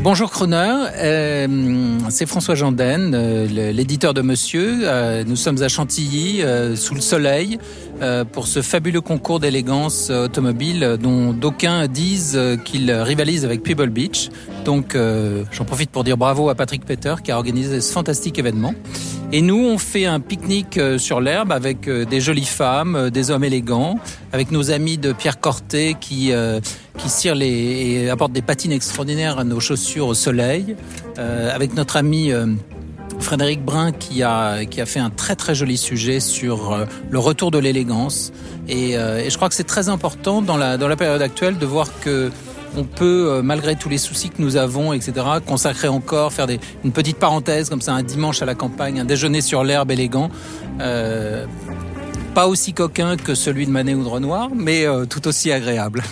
Bonjour Croner, euh, c'est François Janden, euh, l'éditeur de Monsieur. Euh, nous sommes à Chantilly, sous le soleil, pour ce fabuleux concours d'élégance automobile dont d'aucuns disent qu'il rivalise avec Pebble Beach. Donc j'en profite pour dire bravo à Patrick Peter qui a organisé ce fantastique événement. Et nous, on fait un pique-nique sur l'herbe avec des jolies femmes, des hommes élégants, avec nos amis de Pierre Corté qui qui cirent les, et apportent des patines extraordinaires à nos chaussures au soleil, euh, avec notre ami euh, Frédéric Brun qui a, qui a fait un très très joli sujet sur euh, le retour de l'élégance. Et, et, je crois que c'est très important dans la, dans la période actuelle de voir que on peut, malgré tous les soucis que nous avons, etc., consacrer encore, faire des, une petite parenthèse comme ça, un dimanche à la campagne, un déjeuner sur l'herbe élégant. Euh, pas aussi coquin que celui de Manet ou de Renoir, mais tout aussi agréable.